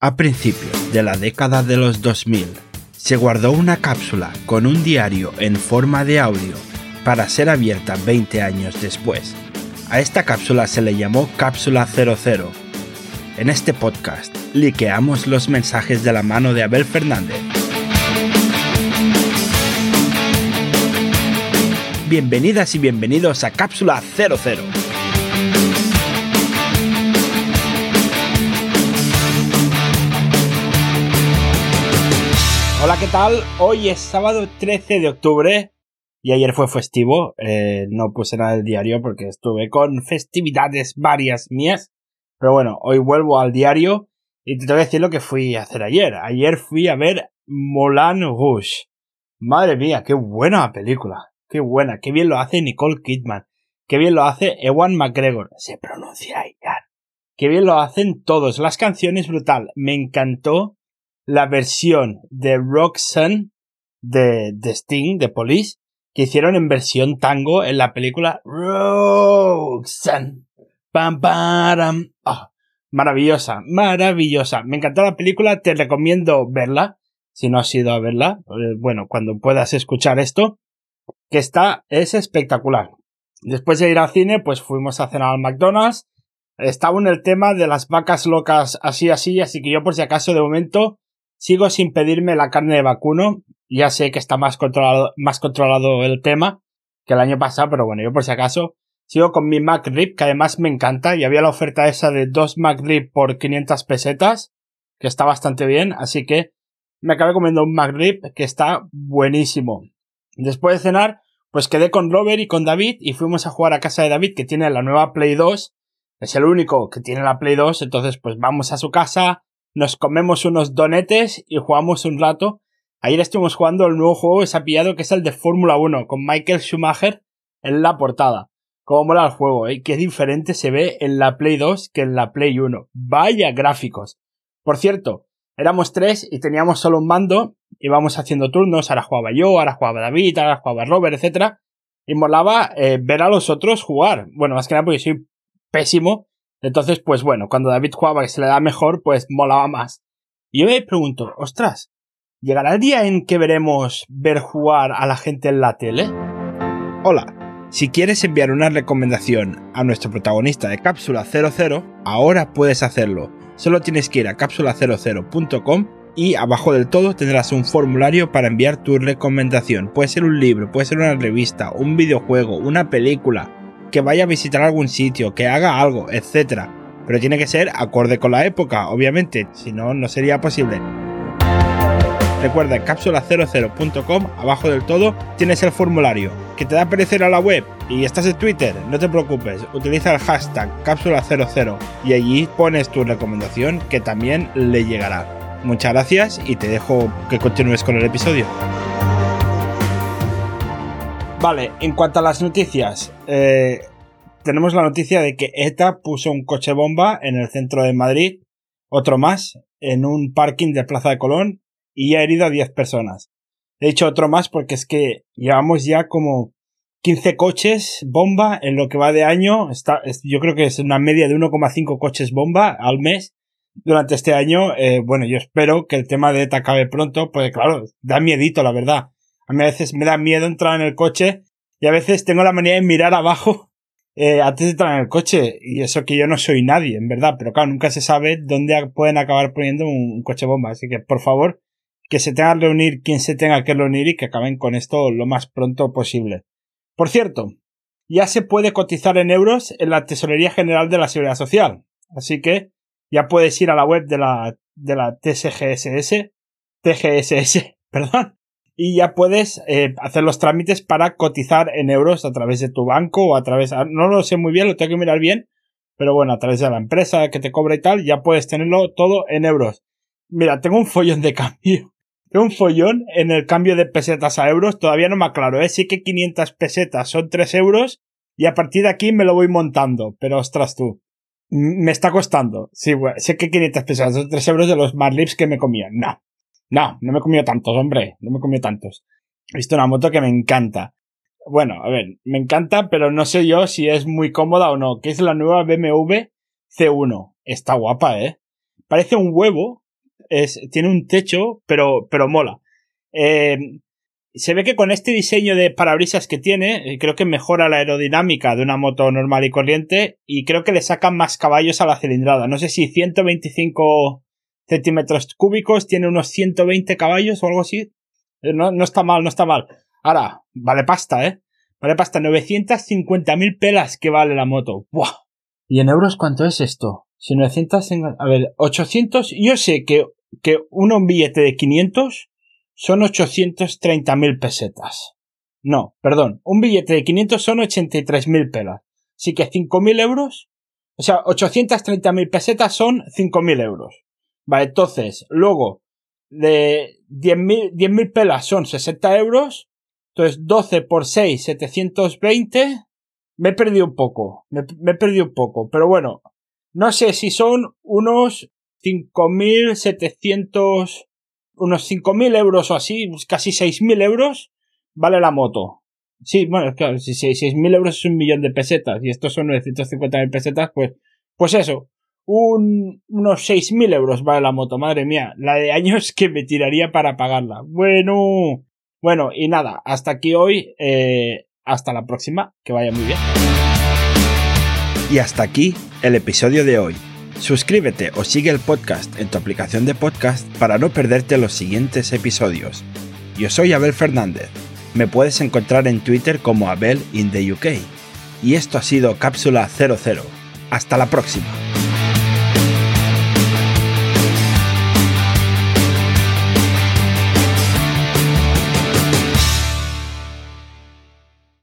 A principios de la década de los 2000, se guardó una cápsula con un diario en forma de audio para ser abierta 20 años después. A esta cápsula se le llamó Cápsula 00. En este podcast, liqueamos los mensajes de la mano de Abel Fernández. Bienvenidas y bienvenidos a Cápsula 00. ¿Qué tal? Hoy es sábado 13 de octubre y ayer fue festivo. Eh, no puse nada del diario porque estuve con festividades varias mías. Pero bueno, hoy vuelvo al diario y te tengo que decir lo que fui a hacer ayer. Ayer fui a ver Moulin Rouge. Madre mía, qué buena película. Qué buena. Qué bien lo hace Nicole Kidman. Qué bien lo hace Ewan McGregor. Se pronuncia ya. Qué bien lo hacen todos. Las canciones brutal. Me encantó la versión de Roxanne de, de Sting, de Police, que hicieron en versión tango en la película Roxanne. Pam, pam, oh, maravillosa, maravillosa. Me encantó la película, te recomiendo verla, si no has ido a verla, eh, bueno, cuando puedas escuchar esto, que está, es espectacular. Después de ir al cine, pues fuimos a cenar al McDonald's. Estaba en el tema de las vacas locas así, así, así que yo por si acaso de momento Sigo sin pedirme la carne de vacuno. Ya sé que está más controlado, más controlado el tema que el año pasado, pero bueno, yo por si acaso sigo con mi McRib, que además me encanta, y había la oferta esa de dos McRib por 500 pesetas, que está bastante bien, así que me acabé comiendo un McRib que está buenísimo. Después de cenar, pues quedé con Robert y con David y fuimos a jugar a casa de David, que tiene la nueva Play 2. Es el único que tiene la Play 2, entonces pues vamos a su casa, nos comemos unos donetes y jugamos un rato. Ayer estuvimos jugando el nuevo juego que se ha pillado, que es el de Fórmula 1, con Michael Schumacher en la portada. Cómo mola el juego, ¿eh? Qué diferente se ve en la Play 2 que en la Play 1. Vaya gráficos. Por cierto, éramos tres y teníamos solo un mando, íbamos haciendo turnos, ahora jugaba yo, ahora jugaba David, ahora jugaba Robert, etc. Y molaba eh, ver a los otros jugar. Bueno, más que nada porque soy pésimo entonces, pues bueno, cuando David jugaba que se le da mejor, pues molaba más. Y yo me pregunto, ostras, ¿llegará el día en que veremos ver jugar a la gente en la tele? Hola, si quieres enviar una recomendación a nuestro protagonista de Cápsula 00, ahora puedes hacerlo. Solo tienes que ir a cápsula00.com y abajo del todo tendrás un formulario para enviar tu recomendación. Puede ser un libro, puede ser una revista, un videojuego, una película, que vaya a visitar algún sitio, que haga algo, etc. Pero tiene que ser acorde con la época, obviamente, si no, no sería posible. Recuerda, en cápsula00.com, abajo del todo, tienes el formulario. ¿Que te da perecer a la web y estás en Twitter? No te preocupes, utiliza el hashtag cápsula00 y allí pones tu recomendación que también le llegará. Muchas gracias y te dejo que continúes con el episodio. Vale, en cuanto a las noticias, eh, tenemos la noticia de que ETA puso un coche bomba en el centro de Madrid, otro más, en un parking de Plaza de Colón, y ha herido a 10 personas. De hecho, otro más porque es que llevamos ya como 15 coches bomba en lo que va de año. Está, yo creo que es una media de 1,5 coches bomba al mes durante este año. Eh, bueno, yo espero que el tema de ETA acabe pronto, porque claro, da miedito, la verdad. A mí a veces me da miedo entrar en el coche y a veces tengo la manía de mirar abajo eh, antes de entrar en el coche. Y eso que yo no soy nadie, en verdad. Pero claro, nunca se sabe dónde pueden acabar poniendo un, coche bomba. Así que, por favor, que se tenga que reunir quien se tenga que reunir y que acaben con esto lo más pronto posible. Por cierto, ya se puede cotizar en euros en la Tesorería General de la Seguridad Social. Así que ya puedes ir a la web de la, de la TSGSS, TGSS, perdón, y ya puedes eh, hacer los trámites para cotizar en euros a través de tu banco o a través, ah, no lo sé muy bien, lo tengo que mirar bien, pero bueno, a través de la empresa que te cobra y tal, ya puedes tenerlo todo en euros. Mira, tengo un follón de cambio. Tengo un follón en el cambio de pesetas a euros, todavía no me aclaro, ¿eh? Sí que 500 pesetas son 3 euros y a partir de aquí me lo voy montando, pero ostras tú. Me está costando. Sí, sé que 500 pesetas son 3 euros de los Marlips que me comían. No. No, no me he comido tantos, hombre. No me he comido tantos. He visto una moto que me encanta. Bueno, a ver, me encanta, pero no sé yo si es muy cómoda o no. Que es la nueva BMW C1. Está guapa, ¿eh? Parece un huevo, es, tiene un techo, pero, pero mola. Eh, se ve que con este diseño de parabrisas que tiene, eh, creo que mejora la aerodinámica de una moto normal y corriente y creo que le sacan más caballos a la cilindrada. No sé si 125 centímetros cúbicos tiene unos 120 caballos o algo así. Eh, no, no está mal, no está mal. Ahora, vale pasta, ¿eh? Vale pasta, 950.000 pelas que vale la moto. ¡Buah! ¿Y en euros cuánto es esto? Si 900, a ver, 800, yo sé que, que un billete de 500 son 830.000 pesetas. No, perdón, un billete de 500 son 83.000 pelas. Así que 5.000 euros, o sea, 830.000 pesetas son 5.000 euros. Vale, entonces, luego, de 10.000 10 pelas son 60 euros, entonces 12 por 6, 720. Me he perdido un poco, me, me he perdido un poco, pero bueno, no sé si son unos 5.700 unos 5.000 euros o así, casi 6.000 euros, vale la moto. Sí, bueno, claro, si 6.000 euros es un millón de pesetas y estos son 950.000 pesetas, pues, pues eso, un, unos 6.000 euros vale la moto, madre mía, la de años que me tiraría para pagarla. Bueno, bueno, y nada, hasta aquí hoy, eh, hasta la próxima, que vaya muy bien. Y hasta aquí el episodio de hoy. Suscríbete o sigue el podcast en tu aplicación de podcast para no perderte los siguientes episodios. Yo soy Abel Fernández. Me puedes encontrar en Twitter como Abel in the UK. Y esto ha sido Cápsula 00. Hasta la próxima.